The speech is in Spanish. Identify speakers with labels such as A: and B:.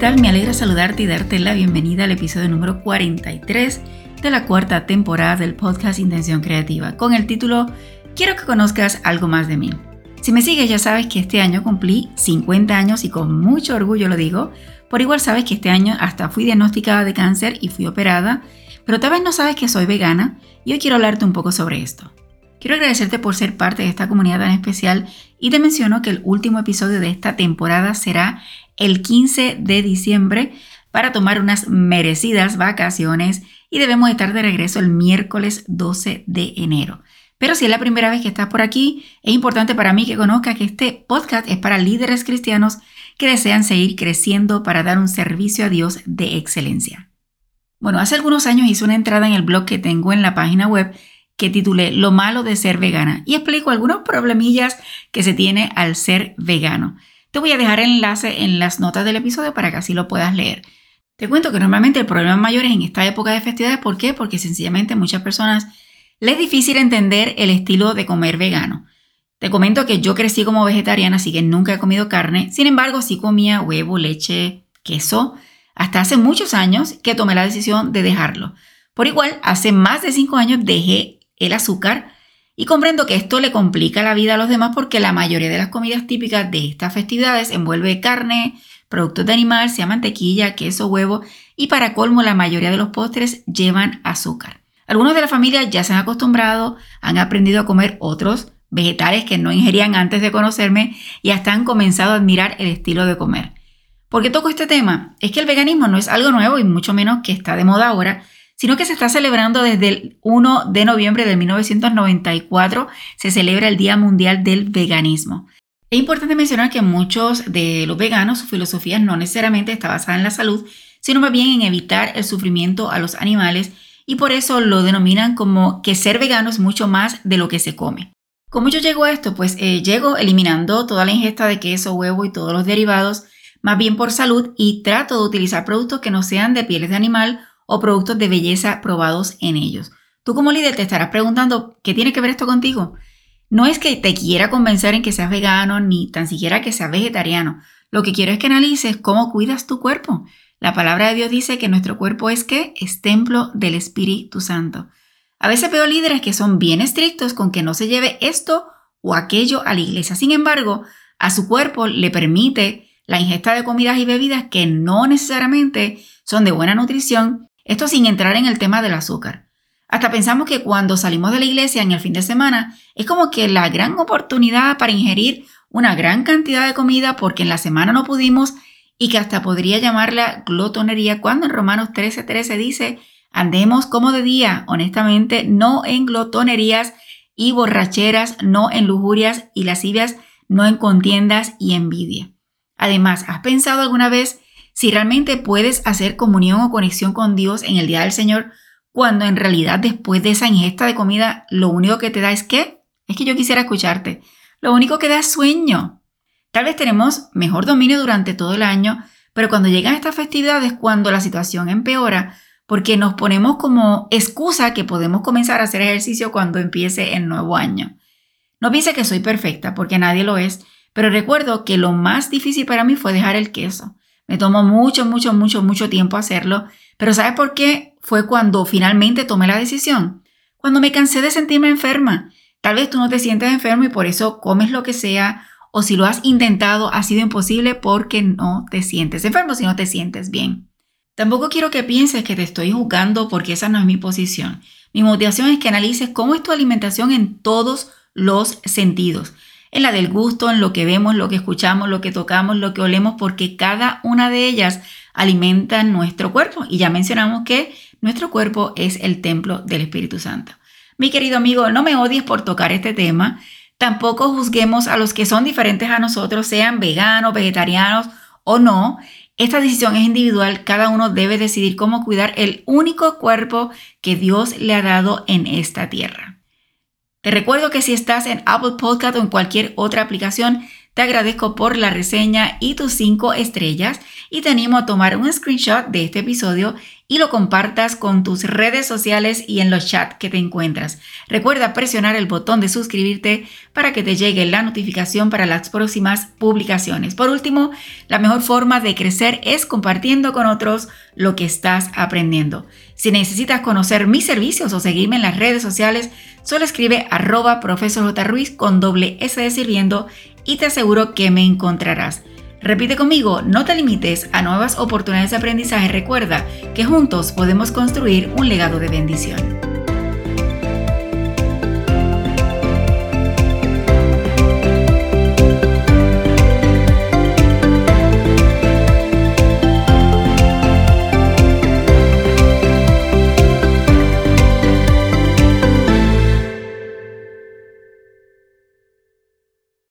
A: tal? Me alegra saludarte y darte la bienvenida al episodio número 43 de la cuarta temporada del podcast Intención Creativa, con el título Quiero que conozcas algo más de mí. Si me sigues ya sabes que este año cumplí 50 años y con mucho orgullo lo digo, por igual sabes que este año hasta fui diagnosticada de cáncer y fui operada, pero tal vez no sabes que soy vegana y hoy quiero hablarte un poco sobre esto. Quiero agradecerte por ser parte de esta comunidad tan especial y te menciono que el último episodio de esta temporada será el 15 de diciembre para tomar unas merecidas vacaciones y debemos estar de regreso el miércoles 12 de enero. Pero si es la primera vez que estás por aquí, es importante para mí que conozcas que este podcast es para líderes cristianos que desean seguir creciendo para dar un servicio a Dios de excelencia. Bueno, hace algunos años hice una entrada en el blog que tengo en la página web que titulé Lo malo de ser vegana y explico algunos problemillas que se tiene al ser vegano. Te voy a dejar el enlace en las notas del episodio para que así lo puedas leer. Te cuento que normalmente el problema mayor es en esta época de festividades. ¿Por qué? Porque sencillamente muchas personas les es difícil entender el estilo de comer vegano. Te comento que yo crecí como vegetariana, así que nunca he comido carne. Sin embargo, sí comía huevo, leche, queso, hasta hace muchos años que tomé la decisión de dejarlo. Por igual, hace más de 5 años dejé el azúcar y comprendo que esto le complica la vida a los demás porque la mayoría de las comidas típicas de estas festividades envuelve carne, productos de animal, sea mantequilla, queso, huevo y para colmo la mayoría de los postres llevan azúcar. Algunos de la familia ya se han acostumbrado, han aprendido a comer otros vegetales que no ingerían antes de conocerme y hasta han comenzado a admirar el estilo de comer. ¿Por qué toco este tema? Es que el veganismo no es algo nuevo y mucho menos que está de moda ahora, sino que se está celebrando desde el 1 de noviembre de 1994, se celebra el Día Mundial del Veganismo. Es importante mencionar que muchos de los veganos, su filosofía no necesariamente está basada en la salud, sino más bien en evitar el sufrimiento a los animales y por eso lo denominan como que ser vegano es mucho más de lo que se come. ¿Cómo yo llego a esto? Pues eh, llego eliminando toda la ingesta de queso, huevo y todos los derivados, más bien por salud y trato de utilizar productos que no sean de pieles de animal o productos de belleza probados en ellos. Tú como líder te estarás preguntando, ¿qué tiene que ver esto contigo? No es que te quiera convencer en que seas vegano ni tan siquiera que seas vegetariano. Lo que quiero es que analices cómo cuidas tu cuerpo. La palabra de Dios dice que nuestro cuerpo es que es templo del Espíritu Santo. A veces veo líderes que son bien estrictos con que no se lleve esto o aquello a la iglesia. Sin embargo, a su cuerpo le permite la ingesta de comidas y bebidas que no necesariamente son de buena nutrición esto sin entrar en el tema del azúcar. Hasta pensamos que cuando salimos de la iglesia en el fin de semana es como que la gran oportunidad para ingerir una gran cantidad de comida porque en la semana no pudimos y que hasta podría llamarla glotonería cuando en Romanos 13:13 13 dice, andemos como de día, honestamente, no en glotonerías y borracheras, no en lujurias y lascivias, no en contiendas y envidia. Además, ¿has pensado alguna vez si realmente puedes hacer comunión o conexión con Dios en el día del Señor, cuando en realidad después de esa ingesta de comida lo único que te da es qué? Es que yo quisiera escucharte. Lo único que da es sueño. Tal vez tenemos mejor dominio durante todo el año, pero cuando llegan estas festividades, cuando la situación empeora, porque nos ponemos como excusa que podemos comenzar a hacer ejercicio cuando empiece el nuevo año. No piense que soy perfecta, porque nadie lo es, pero recuerdo que lo más difícil para mí fue dejar el queso. Me tomó mucho, mucho, mucho, mucho tiempo hacerlo. Pero ¿sabes por qué? Fue cuando finalmente tomé la decisión. Cuando me cansé de sentirme enferma. Tal vez tú no te sientes enfermo y por eso comes lo que sea. O si lo has intentado, ha sido imposible porque no te sientes enfermo, si no te sientes bien. Tampoco quiero que pienses que te estoy juzgando porque esa no es mi posición. Mi motivación es que analices cómo es tu alimentación en todos los sentidos en la del gusto, en lo que vemos, lo que escuchamos, lo que tocamos, lo que olemos, porque cada una de ellas alimenta nuestro cuerpo. Y ya mencionamos que nuestro cuerpo es el templo del Espíritu Santo. Mi querido amigo, no me odies por tocar este tema. Tampoco juzguemos a los que son diferentes a nosotros, sean veganos, vegetarianos o no. Esta decisión es individual, cada uno debe decidir cómo cuidar el único cuerpo que Dios le ha dado en esta tierra. Te recuerdo que si estás en Apple Podcast o en cualquier otra aplicación, te agradezco por la reseña y tus 5 estrellas y te animo a tomar un screenshot de este episodio y lo compartas con tus redes sociales y en los chats que te encuentras. Recuerda presionar el botón de suscribirte para que te llegue la notificación para las próximas publicaciones. Por último, la mejor forma de crecer es compartiendo con otros lo que estás aprendiendo. Si necesitas conocer mis servicios o seguirme en las redes sociales, solo escribe arroba profesor con doble S de sirviendo y te aseguro que me encontrarás. Repite conmigo, no te limites a nuevas oportunidades de aprendizaje. Recuerda que juntos podemos construir un legado de bendición.